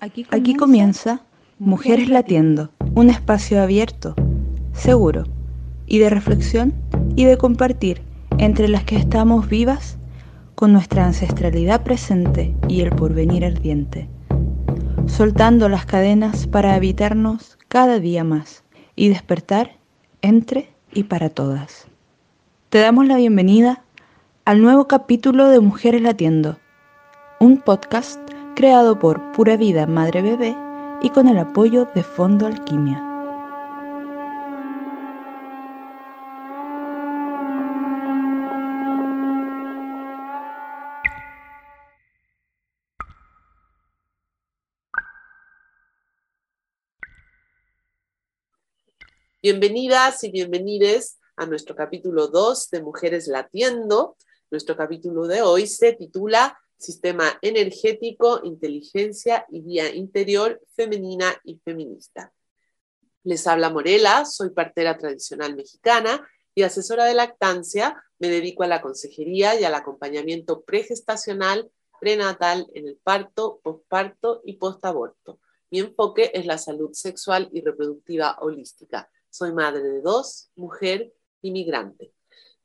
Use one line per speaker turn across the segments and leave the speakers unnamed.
Aquí comienza, Mujeres Latiendo, un espacio abierto, seguro y de reflexión y de compartir entre las que estamos vivas con nuestra ancestralidad presente y el porvenir ardiente, soltando las cadenas para habitarnos cada día más y despertar entre y para todas. Te damos la bienvenida al nuevo capítulo de Mujeres Latiendo, un podcast creado por Pura Vida Madre Bebé y con el apoyo de Fondo Alquimia.
Bienvenidas y bienvenides a nuestro capítulo 2 de Mujeres Latiendo. Nuestro capítulo de hoy se titula Sistema energético, inteligencia y vía interior femenina y feminista. Les habla Morela, soy partera tradicional mexicana y asesora de lactancia. Me dedico a la consejería y al acompañamiento pregestacional, prenatal en el parto, posparto y postaborto. Mi enfoque es la salud sexual y reproductiva holística. Soy madre de dos, mujer y migrante.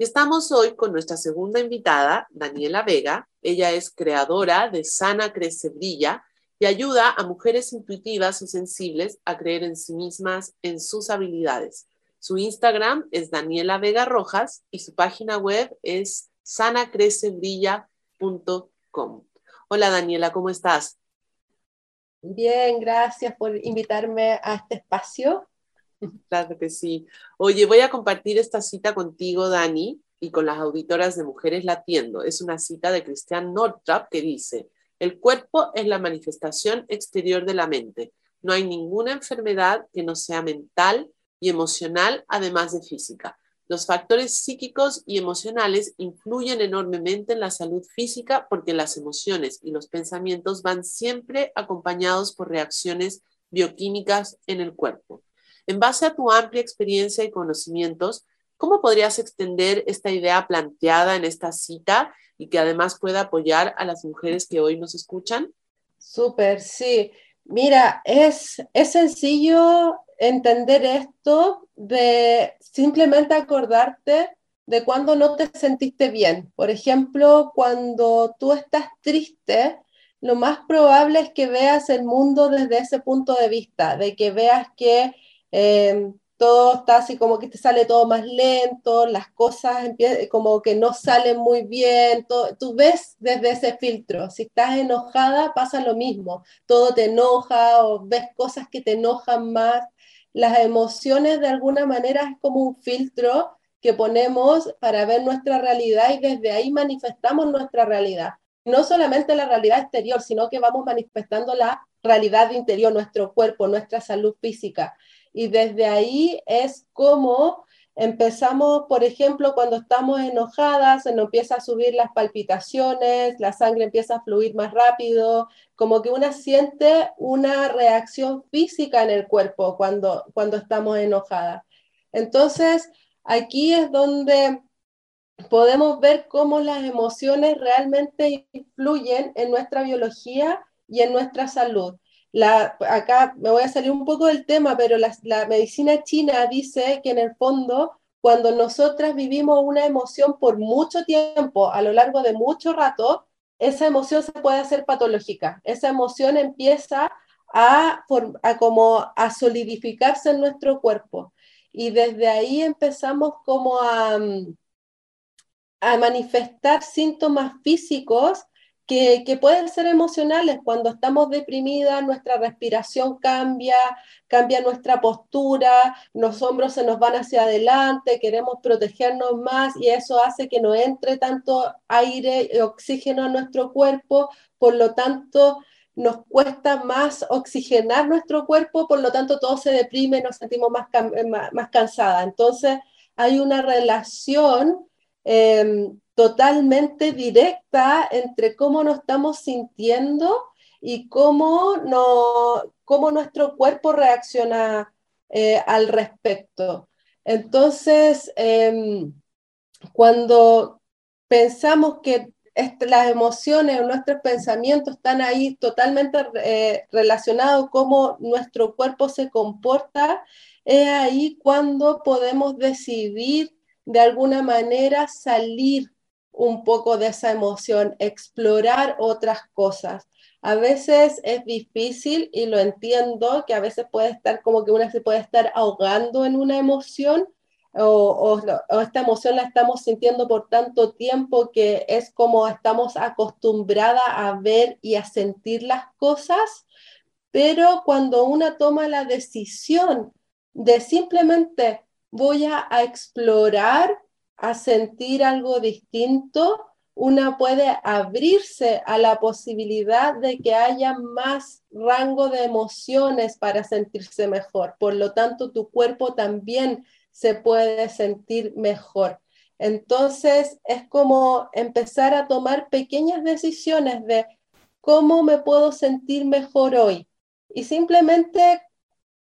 Estamos hoy con nuestra segunda invitada, Daniela Vega. Ella es creadora de Sana Crece Brilla y ayuda a mujeres intuitivas y sensibles a creer en sí mismas, en sus habilidades. Su Instagram es Daniela Vega Rojas y su página web es sanacrecebrilla.com. Hola Daniela, ¿cómo estás?
Bien, gracias por invitarme a este espacio
Claro que sí. Oye, voy a compartir esta cita contigo, Dani, y con las auditoras de Mujeres Latiendo. Es una cita de Christian Nordtrap que dice, el cuerpo es la manifestación exterior de la mente. No hay ninguna enfermedad que no sea mental y emocional, además de física. Los factores psíquicos y emocionales influyen enormemente en la salud física porque las emociones y los pensamientos van siempre acompañados por reacciones bioquímicas en el cuerpo. En base a tu amplia experiencia y conocimientos, ¿cómo podrías extender esta idea planteada en esta cita y que además pueda apoyar a las mujeres que hoy nos escuchan?
Súper, sí. Mira, es, es sencillo entender esto de simplemente acordarte de cuando no te sentiste bien. Por ejemplo, cuando tú estás triste, lo más probable es que veas el mundo desde ese punto de vista, de que veas que Em, todo está así como que te sale todo más lento, las cosas como que no salen muy bien, tú ves desde ese filtro, si estás enojada pasa lo mismo, todo te enoja o ves cosas que te enojan más, las emociones de alguna manera es como un filtro que ponemos para ver nuestra realidad y desde ahí manifestamos nuestra realidad. No solamente la realidad exterior, sino que vamos manifestando la realidad interior, nuestro cuerpo, nuestra salud física y desde ahí es como empezamos, por ejemplo, cuando estamos enojadas, se nos empieza a subir las palpitaciones, la sangre empieza a fluir más rápido, como que una siente una reacción física en el cuerpo cuando, cuando estamos enojadas. Entonces, aquí es donde podemos ver cómo las emociones realmente influyen en nuestra biología y en nuestra salud acá me voy a salir un poco del tema, pero la, medicina china dice que en el fondo, cuando nosotras vivimos una emoción por mucho tiempo, a lo largo de mucho rato, esa emoción se puede hacer patológica. Esa emoción empieza a, a, como a solidificarse en nuestro cuerpo. Y desde ahí empezamos como a, a manifestar síntomas físicos que, pueden ser emocionales. Cuando estamos deprimidas, nuestra respiración cambia, cambia nuestra postura, los hombros se nos van hacia adelante, queremos protegernos más y eso hace que no entre tanto aire y oxígeno a nuestro cuerpo, por lo tanto nos cuesta más oxigenar nuestro cuerpo, por lo tanto todo se deprime, nos sentimos más, más, cansadas. Entonces hay una relación em, totalmente directa entre cómo nos estamos sintiendo y cómo, no, cómo nuestro cuerpo reacciona eh, al respecto. Entonces, em, cuando pensamos que las emociones, nuestros pensamientos están ahí totalmente eh, relacionados, cómo nuestro cuerpo se comporta, es ahí cuando podemos decidir de alguna manera salir un poco de esa emoción, explorar otras cosas. A veces es difícil y lo entiendo, que a veces puede estar como que una se puede estar ahogando en una emoción, o, esta emoción la estamos sintiendo por tanto tiempo que es como estamos acostumbrada a ver y a sentir las cosas, pero cuando una toma la decisión de simplemente voy a, explorar, a sentir algo distinto, una puede abrirse a la posibilidad de que haya más rango de emociones para sentirse mejor. Por lo tanto, tu cuerpo también se puede sentir mejor. Entonces es como empezar a tomar pequeñas decisiones de cómo me puedo sentir mejor hoy. Y simplemente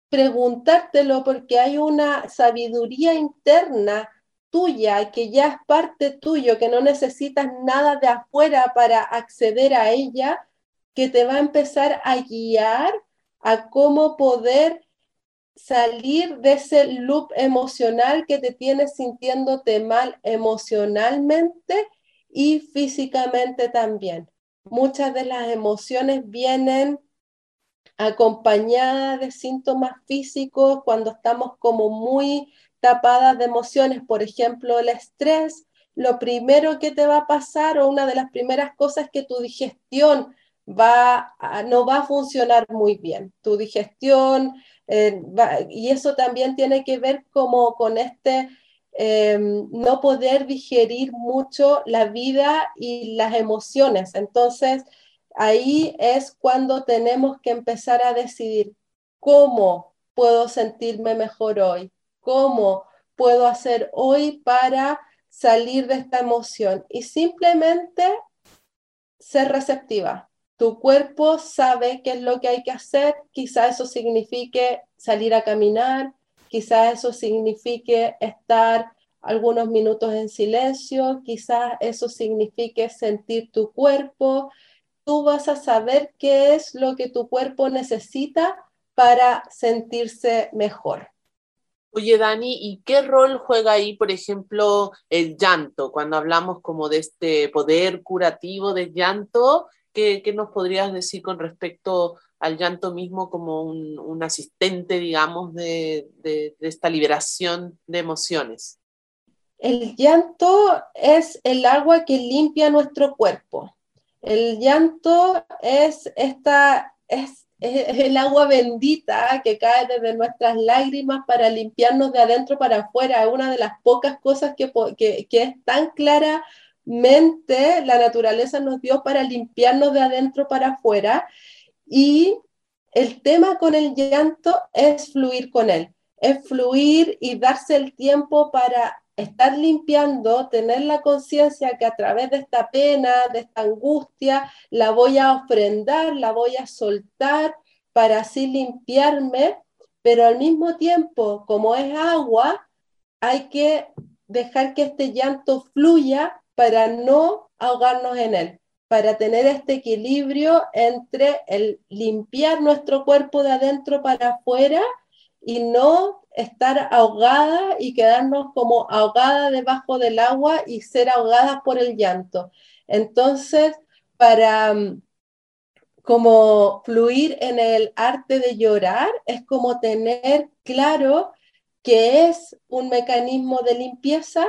preguntártelo porque hay una sabiduría interna tuya que ya es parte tuyo, que no necesitas nada de afuera para acceder a ella, que te va a empezar a guiar a cómo poder salir de ese loop emocional que te tienes sintiéndote mal emocionalmente y físicamente también. Muchas de las emociones vienen acompañadas de síntomas físicos cuando estamos como muy tapadas de emociones, por ejemplo, el estrés, lo primero que te va a pasar o una de las primeras cosas es que tu digestión va no va a funcionar muy bien. Tu digestión, eh, y eso también tiene que ver como con este em, no poder digerir mucho la vida y las emociones. Entonces, ahí es cuando tenemos que empezar a decidir cómo puedo sentirme mejor hoy, cómo puedo hacer hoy para salir de esta emoción y simplemente ser receptiva. Tu cuerpo sabe qué es lo que hay que hacer, quizá eso signifique salir a caminar, quizá eso signifique estar algunos minutos en silencio, quizás eso signifique sentir tu cuerpo. Tú vas a saber qué es lo que tu cuerpo necesita para sentirse mejor.
Oye, Dani, ¿y qué rol juega ahí, por ejemplo, el llanto? Cuando hablamos como de este poder curativo del llanto, ¿qué, nos podrías decir con respecto al llanto mismo como un, asistente, digamos, de, de esta liberación de emociones?
El llanto es el agua que limpia nuestro cuerpo. El llanto es esta, es el agua bendita que cae desde nuestras lágrimas para limpiarnos de adentro para afuera. Es una de las pocas cosas que, que, que, es tan claramente la naturaleza nos dio para limpiarnos de adentro para afuera. Y el tema con el llanto es fluir con él, es fluir y darse el tiempo para estar limpiando, tener la conciencia que a través de esta pena, de esta angustia, la voy a ofrendar, la voy a soltar para así limpiarme, pero al mismo tiempo, como es agua, hay que dejar que este llanto fluya para no ahogarnos en él, para tener este equilibrio entre el limpiar nuestro cuerpo de adentro para afuera y no estar ahogada y quedarnos como ahogada debajo del agua y ser ahogadas por el llanto. Entonces, para mm, como fluir en el arte de llorar es como tener claro que es un mecanismo de limpieza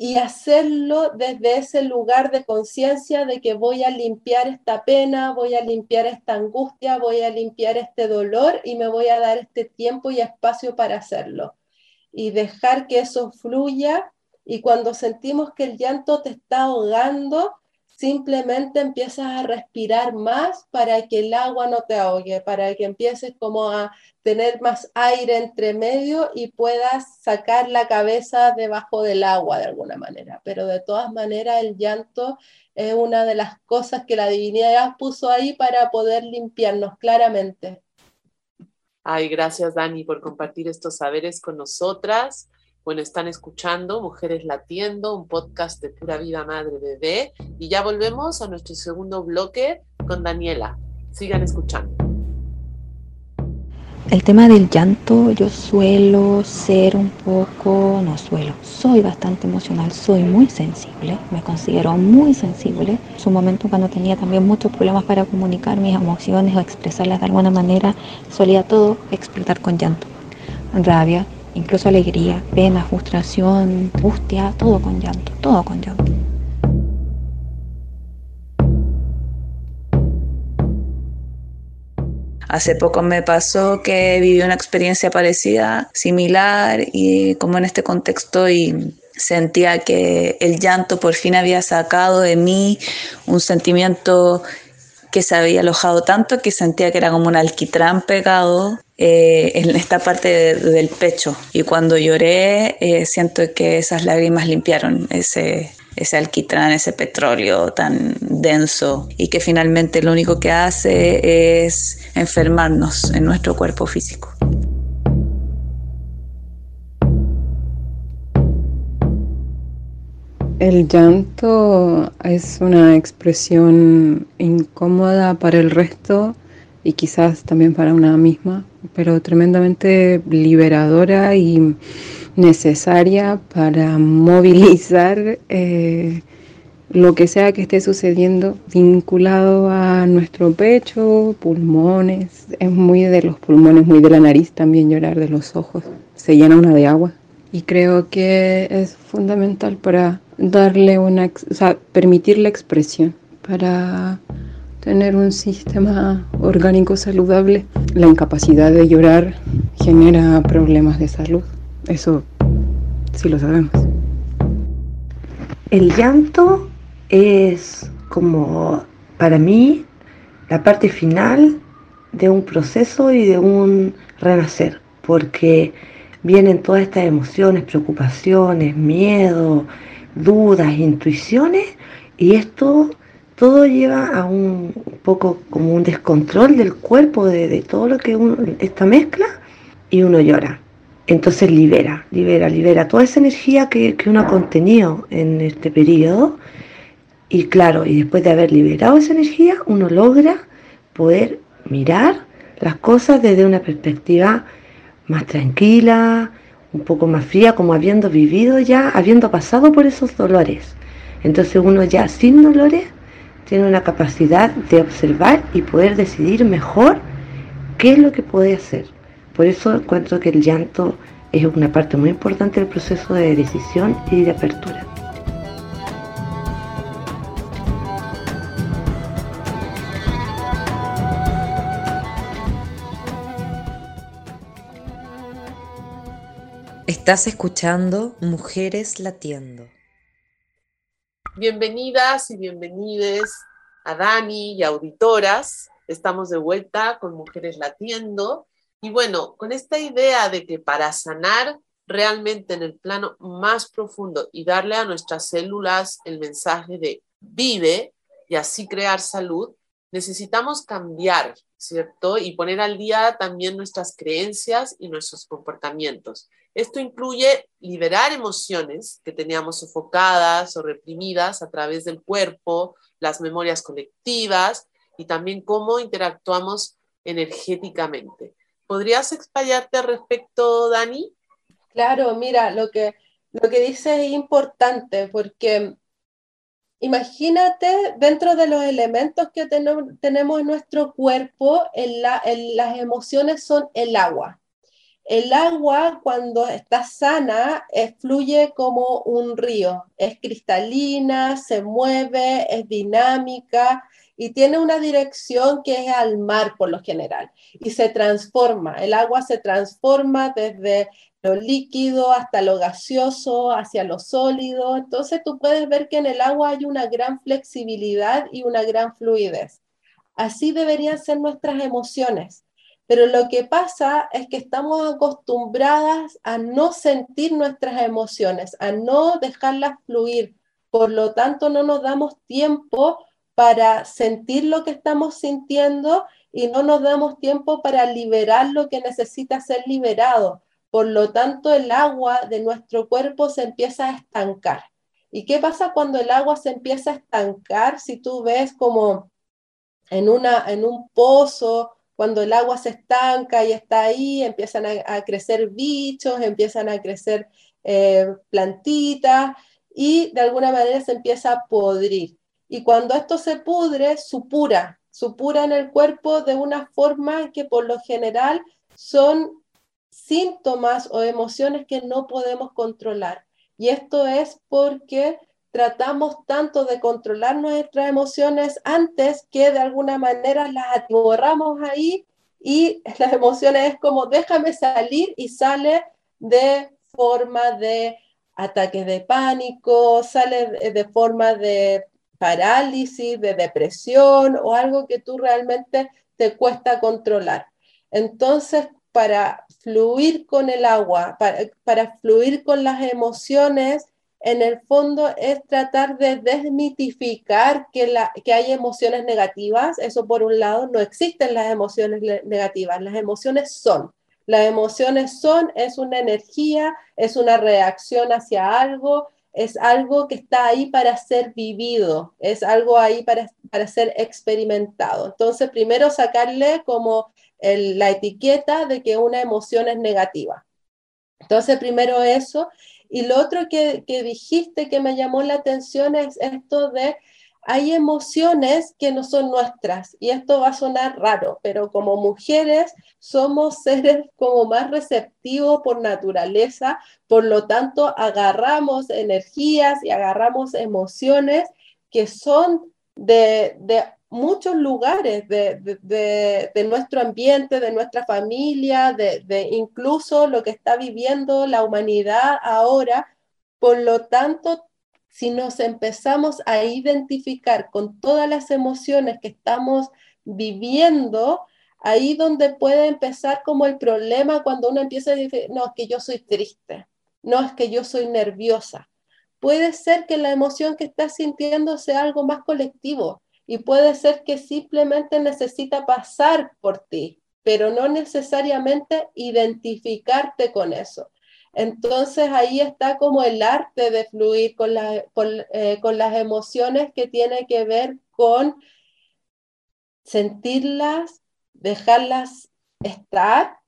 y hacerlo desde ese lugar de conciencia de que voy a limpiar esta pena, voy a limpiar esta angustia, voy a limpiar este dolor y me voy a dar este tiempo y espacio para hacerlo. Y dejar que eso fluya y cuando sentimos que el llanto te está ahogando, simplemente empiezas a respirar más para que el agua no te ahogue, para que empieces como a tener más aire entre medio y puedas sacar la cabeza debajo del agua de alguna manera. Pero de todas maneras el llanto es una de las cosas que la divinidad puso ahí para poder limpiarnos claramente.
Ay, gracias Dani por compartir estos saberes con nosotras Bueno, están escuchando Mujeres Latiendo, un podcast de pura vida madre bebé. Y ya volvemos a nuestro segundo bloque con Daniela. Sigan escuchando.
El tema del llanto, yo suelo ser un poco, no suelo, soy bastante emocional, soy muy sensible, me considero muy sensible. En su momento cuando tenía también muchos problemas para comunicar mis emociones o expresarlas de alguna manera, solía todo explotar con llanto, rabia, incluso alegría, pena, frustración, angustia, todo con llanto, todo con llanto. Hace poco me pasó que viví una experiencia parecida, similar, y como en este contexto y sentía que el llanto por fin había sacado de mí un sentimiento que se había alojado tanto que sentía que era como un alquitrán pegado eh, en esta parte del pecho. Y cuando lloré, eh, siento que esas lágrimas limpiaron ese, ese alquitrán, ese petróleo tan denso y que finalmente lo único que hace es enfermarnos en nuestro cuerpo físico.
El llanto es una expresión incómoda para el resto y quizás también para una misma, pero tremendamente liberadora y necesaria para movilizar eh, lo que sea que esté sucediendo vinculado a nuestro pecho, pulmones, es muy de los pulmones, muy de la nariz también llorar, de los ojos, se llena una de agua. Y creo que es fundamental para darle una, permitir la expresión, para tener un sistema orgánico saludable. La incapacidad de llorar genera problemas de salud. Eso sí lo sabemos.
El llanto es como para mí la parte final de un proceso y de un renacer, porque vienen todas estas emociones, preocupaciones, miedo, dudas, intuiciones, y esto todo lleva a un poco como un descontrol del cuerpo, de, todo lo que uno, esta mezcla, y uno llora. Entonces libera, libera, libera toda esa energía que, uno ha contenido en este periodo. Y claro, y después de haber liberado esa energía, uno logra poder mirar las cosas desde una perspectiva más tranquila, un poco más fría, como habiendo vivido ya, habiendo pasado por esos dolores. Entonces uno ya sin dolores tiene una capacidad de observar y poder decidir mejor qué es lo que puede hacer. Por eso encuentro que el llanto es una parte muy importante del proceso de decisión y de apertura.
Estás escuchando Mujeres Latiendo.
Bienvenidas y bienvenides a Dani y auditoras. Estamos de vuelta con Mujeres Latiendo y bueno, con esta idea de que para sanar realmente en el plano más profundo y darle a nuestras células el mensaje de vive y así crear salud, necesitamos cambiar, ¿cierto? Y poner al día también nuestras creencias y nuestros comportamientos. Esto incluye liberar emociones que teníamos sofocadas o reprimidas a través del cuerpo, las memorias colectivas y también cómo interactuamos energéticamente. ¿Podrías explayarte al respecto, Dani?
Claro, mira, lo que, lo que dice es importante porque imagínate dentro de los elementos que tenemos en nuestro cuerpo, las emociones son el agua. El agua cuando está sana fluye como un río, es cristalina, se mueve, es dinámica, y tiene una dirección que es al mar por lo general y se transforma. El agua se transforma desde lo líquido hasta lo gaseoso, hacia lo sólido. Entonces tú puedes ver que en el agua hay una gran flexibilidad y una gran fluidez. Así deberían ser nuestras emociones. Pero lo que pasa es que estamos acostumbradas a no sentir nuestras emociones, a no dejarlas fluir. Por lo tanto, no nos damos tiempo para sentir lo que estamos sintiendo y no nos damos tiempo para liberar lo que necesita ser liberado. Por lo tanto, el agua de nuestro cuerpo se empieza a estancar. ¿Y qué pasa cuando el agua se empieza a estancar? Si tú ves como en, una, en un pozo, cuando el agua se estanca y está ahí, empiezan a, crecer bichos, empiezan a crecer eh, plantitas y de alguna manera se empieza a podrir. Y cuando esto se pudre, supura, supura en el cuerpo de una forma que por lo general son síntomas o emociones que no podemos controlar. Y esto es porque tratamos tanto de controlar nuestras emociones antes que de alguna manera las atiborramos ahí y las emociones es como déjame salir y sale de forma de ataques de pánico, sale de forma de parálisis, de depresión o algo que tú realmente te cuesta controlar. Entonces, para fluir con el agua, para, fluir con las emociones, en el fondo es tratar de desmitificar que, la, que hay emociones negativas. Eso por un lado, no existen las emociones negativas, las emociones son. Las emociones son, es una energía, es una reacción hacia algo, es algo que está ahí para ser vivido, es algo ahí para, para ser experimentado. Entonces, primero sacarle como la etiqueta de que una emoción es negativa. Entonces, primero eso. Y lo otro que, que dijiste que me llamó la atención es esto de hay emociones que no son nuestras y esto va a sonar raro, pero como mujeres somos seres como más receptivos por naturaleza, por lo tanto agarramos energías y agarramos emociones que son de, muchos lugares de, de, de, nuestro ambiente, de nuestra familia, de, incluso lo que está viviendo la humanidad ahora. Por lo tanto, si nos empezamos a identificar con todas las emociones que estamos viviendo, ahí donde puede empezar como el problema cuando uno empieza a decir, no, es que yo soy triste, no, es que yo soy nerviosa. Puede ser que la emoción que estás sintiendo sea algo más colectivo y puede ser que simplemente necesita pasar por ti, pero no necesariamente identificarte con eso. Entonces ahí está como el arte de fluir con, eh, con, las emociones que tiene que ver con sentirlas, dejarlas estar,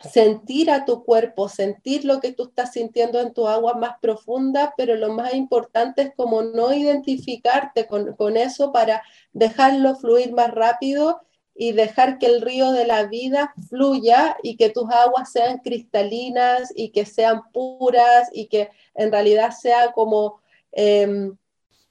sentir a tu cuerpo, sentir lo que tú estás sintiendo en tu agua más profunda, pero lo más importante es como no identificarte con, con eso para dejarlo fluir más rápido y dejar que el río de la vida fluya y que tus aguas sean cristalinas y que sean puras y que en realidad sea como em,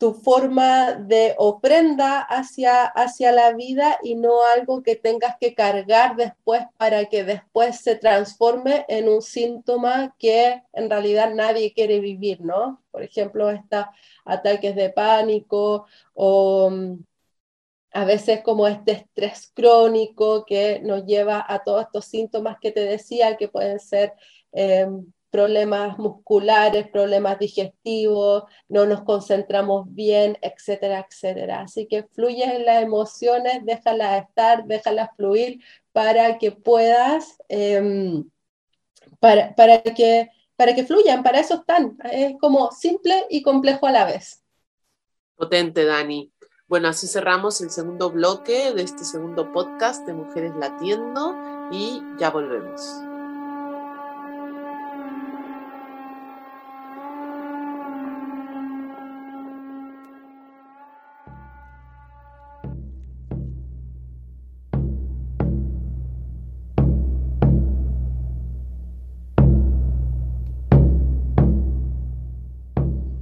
tu forma de ofrenda hacia, hacia la vida y no algo que tengas que cargar después para que después se transforme en un síntoma que en realidad nadie quiere vivir, ¿no? Por ejemplo, estos ataques de pánico o a veces como este estrés crónico que nos lleva a todos estos síntomas que te decía, que pueden ser eh, problemas musculares, problemas digestivos, no nos concentramos bien, etcétera, etcétera. Así que fluye en las emociones, déjalas estar, déjalas fluir para que puedas, em, para, para, que, para que fluyan, para eso están. Es como simple y complejo a la vez.
Potente, Dani. Bueno, así cerramos el segundo bloque de este segundo podcast de Mujeres Latiendo y ya volvemos.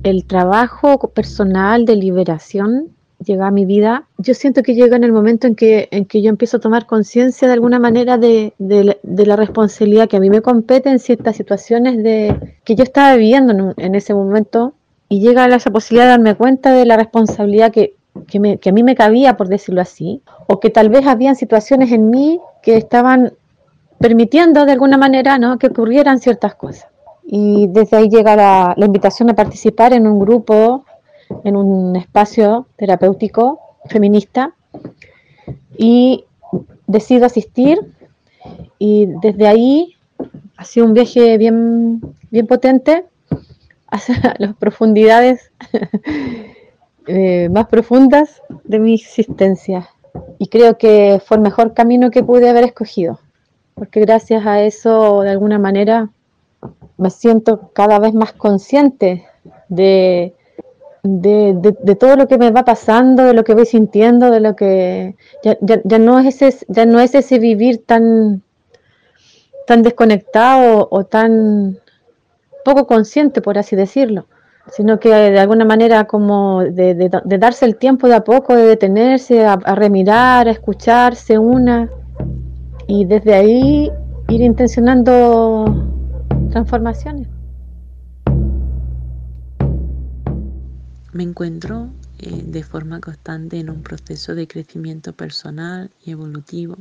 el trabajo personal de liberación llega a mi vida, yo siento que llega en el momento en que, en que yo empiezo a tomar conciencia de alguna manera de, de, la responsabilidad que a mí me compete en ciertas situaciones de, que yo estaba viviendo en, ese momento y llega a esa posibilidad de darme cuenta de la responsabilidad que, que, me, que a mí me cabía, por decirlo así, o que tal vez habían situaciones en mí que estaban permitiendo de alguna manera ¿no? que ocurrieran ciertas cosas. Y desde ahí llega la, la invitación a participar en un grupo en un espacio terapéutico feminista y decido asistir y desde ahí ha sido un viaje bien, bien potente hacia las profundidades eh, más profundas de mi existencia. Y creo que fue el mejor camino que pude haber escogido, porque gracias a eso, de alguna manera, me siento cada vez más consciente de, de, todo lo que me va pasando, de lo que voy sintiendo, de lo que ya, ya, no, es ese, ya no es ese vivir tan, tan desconectado o tan poco consciente, por así decirlo, sino que de alguna manera como de, darse el tiempo de a poco, de detenerse, a, a remirar, a escucharse una y desde ahí ir intencionando transformaciones.
Me encuentro eh, de forma constante en un proceso de crecimiento personal y evolutivo,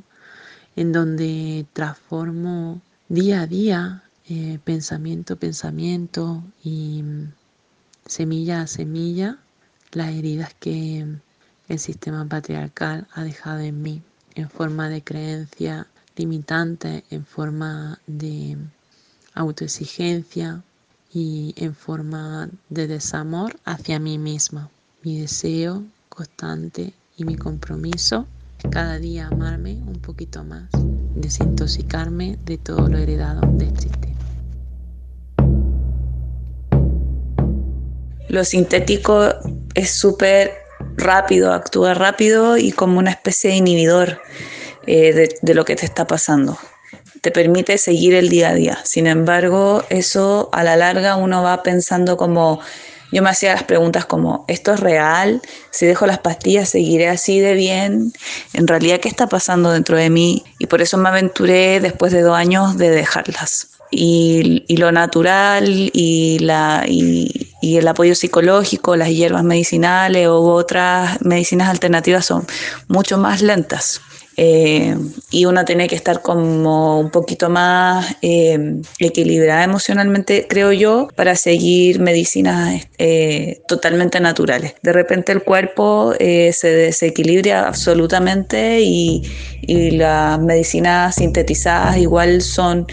en donde transformo día a día, eh, pensamiento a pensamiento y mm, semilla a semilla, las heridas que el sistema patriarcal ha dejado en mí, en forma de creencia limitante, en forma de autoexigencia, y en forma de desamor hacia mí misma. Mi deseo constante y mi compromiso es cada día amarme un poquito más, desintoxicarme de todo lo heredado de este sistema.
Lo sintético es súper rápido, actúa rápido y como una especie de inhibidor eh, de lo que te está pasando te permite seguir el día a día. Sin embargo, eso a la larga uno va pensando como, yo me hacía las preguntas como, ¿esto es real? Si dejo las pastillas, ¿seguiré así de bien? En realidad, ¿qué está pasando dentro de mí? Y por eso me aventuré después de dos años de dejarlas. Y, lo natural y, la, y, el apoyo psicológico, las hierbas medicinales u otras medicinas alternativas son mucho más lentas. Eh, y uno tiene que estar como un poquito más eh, equilibrada emocionalmente, creo yo, para seguir medicinas eh, totalmente naturales. De repente el cuerpo se desequilibra absolutamente y, y las medicinas sintetizadas igual son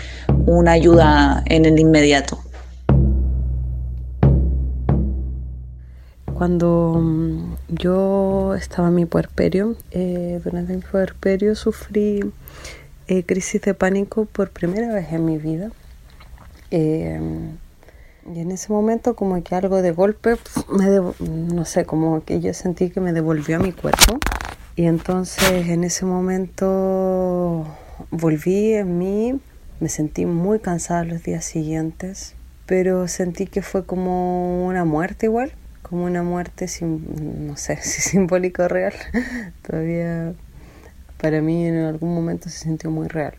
una ayuda en el inmediato.
Cuando mm, yo estaba en mi puerperio, eh, durante mi puerperio sufrí eh, crisis de pánico por primera vez en mi vida. Eh, y en ese momento como que algo de golpe, me no sé, como que yo sentí que me devolvió a mi cuerpo. Y entonces en ese momento volví en mí, me sentí muy cansada los días siguientes, pero sentí que fue como una muerte igual como una muerte, no sé si simbólico o real. Todavía para mí en algún momento se sintió muy real.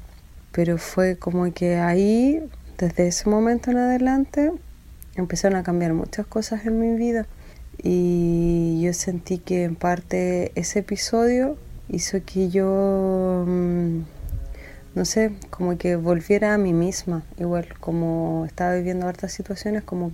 Pero fue como que ahí, desde ese momento en adelante, empezaron a cambiar muchas cosas en mi vida. Y yo sentí que en parte ese episodio hizo que yo mm, no sé, como que volviera a mí misma, igual, como estaba viviendo hartas situaciones, como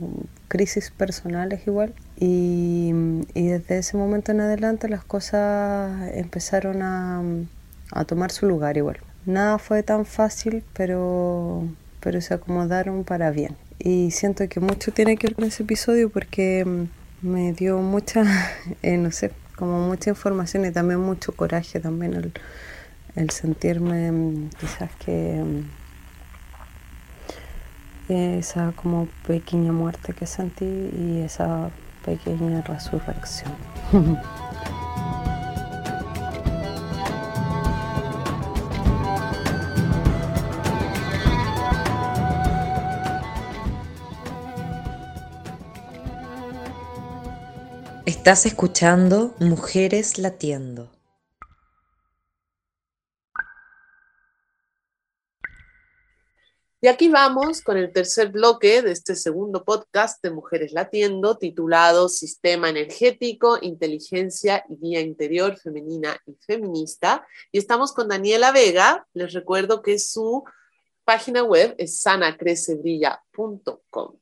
crisis personales igual. Y, desde ese momento en adelante las cosas empezaron a, tomar su lugar igual. Nada fue tan fácil, pero, pero se acomodaron para bien. Y siento que mucho tiene que ver con ese episodio porque me dio mucha, eh, no sé, como mucha información y también mucho coraje también el sentirme mm, quizás que esa como pequeña muerte que sentí y esa pequeña resurrección.
Estás escuchando Mujeres Latiendo.
Y aquí vamos con el tercer bloque de este segundo podcast de Mujeres Latiendo, titulado Sistema Energético, Inteligencia y Guía Interior Femenina y Feminista. Y estamos con Daniela Vega. Les recuerdo que su página web es sanacrecebrilla.com.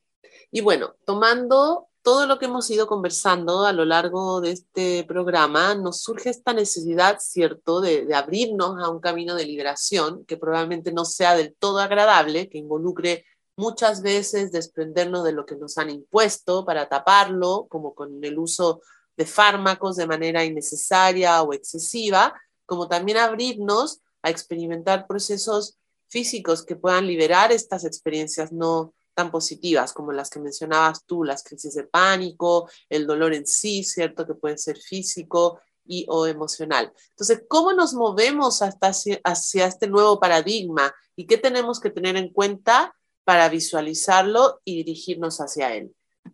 Y bueno, tomando todo lo que hemos ido conversando a lo largo de este programa, nos surge esta necesidad, ¿cierto?, de, abrirnos a un camino de liberación que probablemente no sea del todo agradable, que involucre muchas veces desprendernos de lo que nos han impuesto para taparlo, como con el uso de fármacos de manera innecesaria o excesiva, como también abrirnos a experimentar procesos físicos que puedan liberar estas experiencias no tan positivas como las que mencionabas tú, las crisis de pánico, el dolor en sí, ¿cierto? Que puede ser físico y o emocional. Entonces, ¿cómo nos movemos hasta hacia, hacia este nuevo paradigma y qué tenemos que tener en cuenta para visualizarlo y dirigirnos hacia él?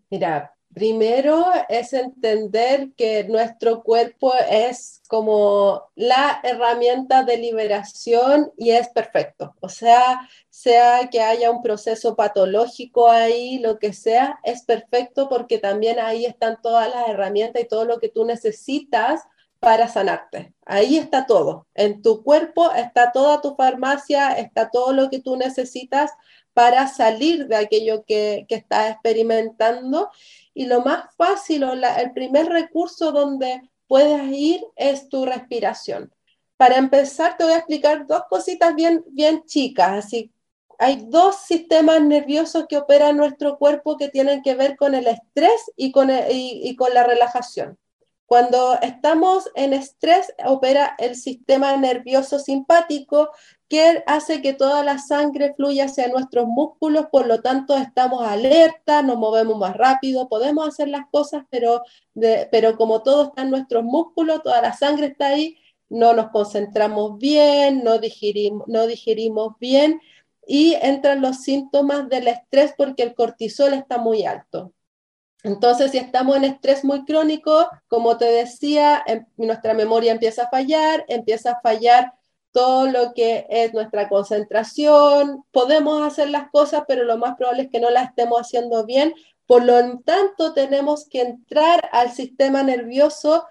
Mira, Primero es entender que nuestro cuerpo es como la herramienta de liberación y es perfecto. O sea, sea que haya un proceso patológico ahí, lo que sea, es perfecto porque también ahí están todas las herramientas y todo lo que tú necesitas para sanarte. Ahí está todo. En tu cuerpo está toda tu farmacia, está todo lo que tú necesitas para salir de aquello que, que estás experimentando y lo más fácil o el primer recurso donde puedes ir es tu respiración. Para empezar, te voy a explicar dos cositas bien, bien chicas. Así, hay dos sistemas nerviosos que operan nuestro cuerpo que tienen que ver con el estrés y con, y con la relajación. Cuando estamos en estrés, opera el sistema nervioso simpático, que hace que toda la sangre fluya hacia nuestros músculos, por lo tanto estamos alerta, nos movemos más rápido, podemos hacer las cosas, pero, pero como todo está en nuestros músculos, toda la sangre está ahí, no nos concentramos bien, no digerimos, no digerimos bien y entran los síntomas del estrés porque el cortisol está muy alto. Entonces, si estamos en estrés muy crónico, como te decía, em, nuestra memoria empieza a fallar, empieza a fallar todo lo que es nuestra concentración, podemos hacer las cosas, pero lo más probable es que no las estemos haciendo bien. Por lo tanto, tenemos que entrar al sistema nervioso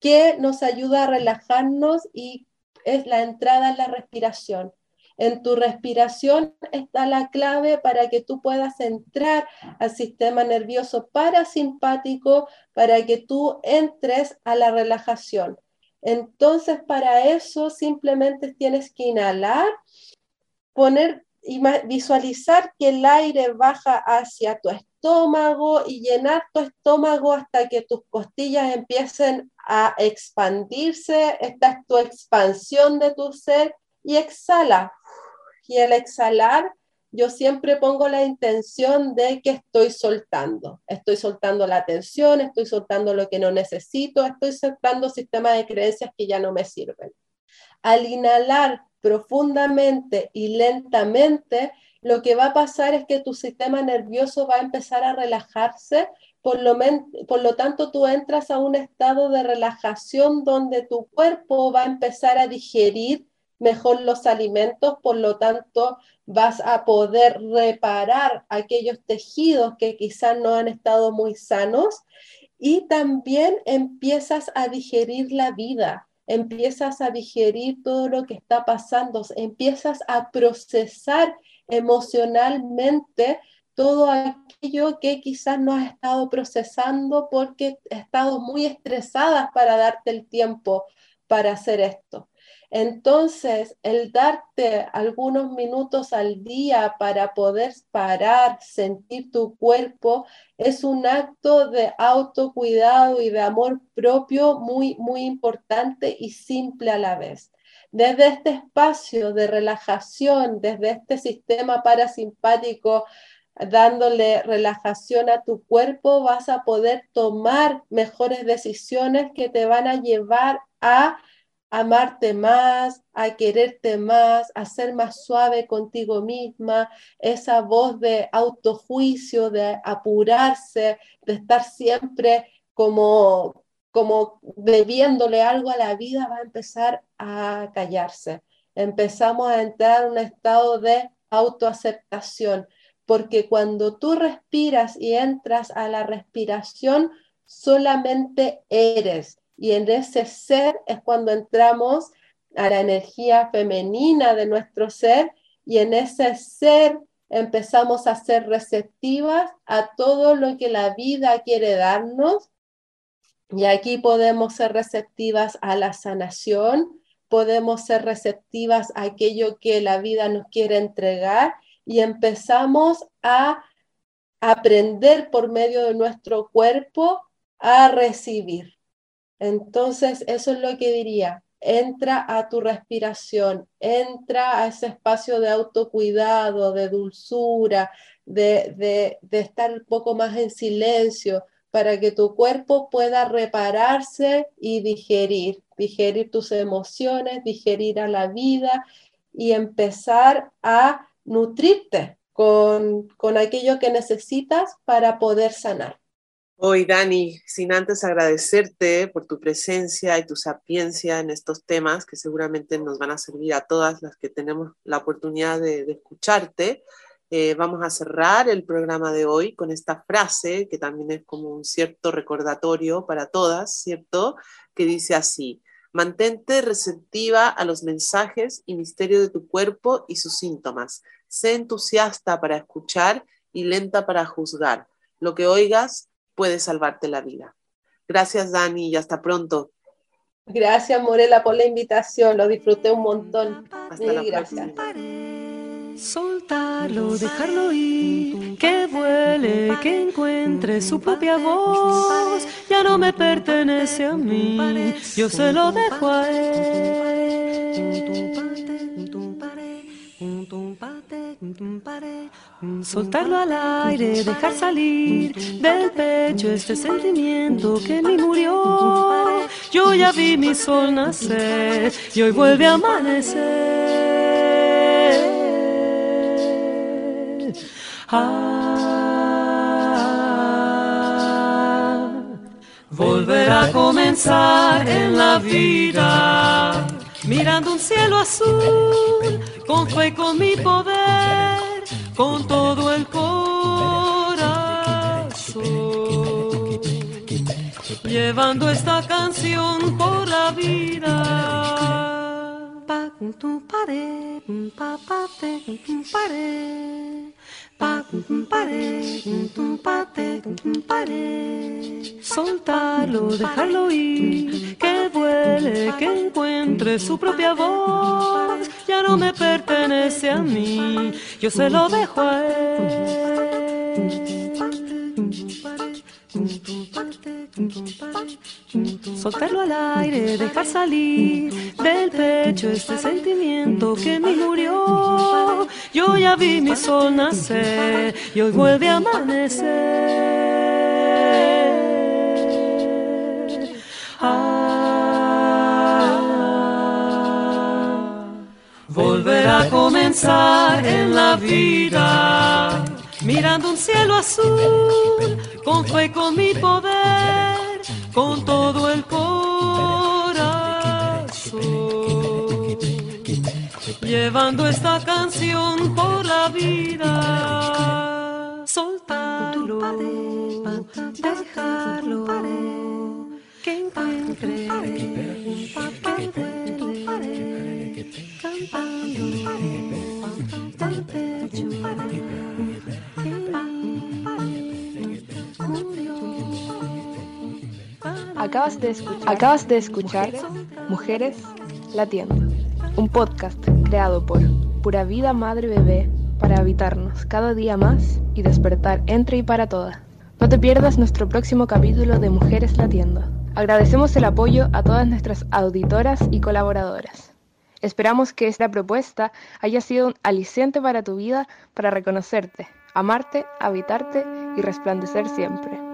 que nos ayuda a relajarnos y es la entrada en la respiración. En tu respiración está la clave para que tú puedas entrar al sistema nervioso parasimpático, para que tú entres a la relajación. Entonces, para eso simplemente tienes que inhalar, poner y visualizar que el aire baja hacia tu estómago y llenar tu estómago hasta que tus costillas empiecen a expandirse. Esta es tu expansión de tu ser y exhala. Y al exhalar, yo siempre pongo la intención de que estoy soltando. Estoy soltando la tensión, estoy soltando lo que no necesito, estoy soltando sistemas de creencias que ya no me sirven. Al inhalar profundamente y lentamente, lo que va a pasar es que tu sistema nervioso va a empezar a relajarse, por lo, por lo tanto tú entras a un estado de relajación donde tu cuerpo va a empezar a digerir mejor los alimentos, por lo tanto vas a poder reparar aquellos tejidos que quizás no han estado muy sanos y también empiezas a digerir la vida, empiezas a digerir todo lo que está pasando, empiezas a procesar emocionalmente todo aquello que quizás no has estado procesando porque has estado muy estresadas para darte el tiempo para hacer esto. Entonces, el darte algunos minutos al día para poder parar, sentir tu cuerpo, es un acto de autocuidado y de amor propio muy, muy importante y simple a la vez. Desde este espacio de relajación, desde este sistema parasimpático, dándole relajación a tu cuerpo, vas a poder tomar mejores decisiones que te van a llevar a amarte más, a quererte más, a ser más suave contigo misma, esa voz de autojuicio, de apurarse, de estar siempre como, como debiéndole algo a la vida, va a empezar a callarse. Empezamos a entrar en un estado de autoaceptación, porque cuando tú respiras y entras a la respiración, solamente eres y en ese ser es cuando entramos a la energía femenina de nuestro ser y en ese ser empezamos a ser receptivas a todo lo que la vida quiere darnos. Y aquí podemos ser receptivas a la sanación, podemos ser receptivas a aquello que la vida nos quiere entregar y empezamos a aprender por medio de nuestro cuerpo a recibir. Entonces, eso es lo que diría. Entra a tu respiración, entra a ese espacio de autocuidado, de dulzura, de, de estar un poco más en silencio, para que tu cuerpo pueda repararse y digerir, digerir tus emociones, digerir a la vida y empezar a nutrirte con, con aquello que necesitas para poder sanar.
Hoy, Dani, sin antes agradecerte por tu presencia y tu sapiencia en estos temas que seguramente nos van a servir a todas las que tenemos la oportunidad de, escucharte, eh, vamos a cerrar el programa de hoy con esta frase que también es como un cierto recordatorio para todas, ¿cierto? Que dice así, mantente receptiva a los mensajes y misterios de tu cuerpo y sus síntomas. Sé entusiasta para escuchar y lenta para juzgar. Lo que oigas puede salvarte la vida. Gracias, Dani, y hasta pronto.
Gracias, Morela, por la invitación. Lo disfruté un montón.
Hasta la
gracias.
Soltarlo, dejarlo ir, que vuele, que encuentre su propia voz. Ya no me pertenece a mí, yo se lo dejo a él. Soltarlo al aire, dejar salir del pecho este sentimiento que me murió. Yo ya vi mi sol nacer y hoy vuelve a amanecer. Ah, volver a comenzar en la vida mirando un cielo azul, con fe con mi poder, con todo el corazón, llevando esta canción por la vida. Pa, tu pare, pa, pa, te, pare. Soltarlo, dejarlo ir, que vuele, que encuentre su propia voz. Ya no me pertenece a mí, yo se lo dejo a él. Soltarlo al aire, dejar salir del pecho este sentimiento que me murió. Yo ya vi mi sol nacer y hoy vuelve a amanecer. Ah, volver a comenzar en la vida mirando un cielo azul, con fe con mi poder, con todo el corazón, llevando esta canción por la vida, soltarlo, dejarlo, que encuentre
Acabas de, escuchar, acabas de escuchar Mujeres Latiendo, un podcast creado por Pura Vida Madre Bebé para habitarnos cada día más y despertar entre y para todas. No te pierdas nuestro próximo capítulo de Mujeres Latiendo. Agradecemos el apoyo a todas nuestras auditoras y colaboradoras. Esperamos que esta propuesta haya sido un aliciente para tu vida para reconocerte, amarte, habitarte y resplandecer siempre.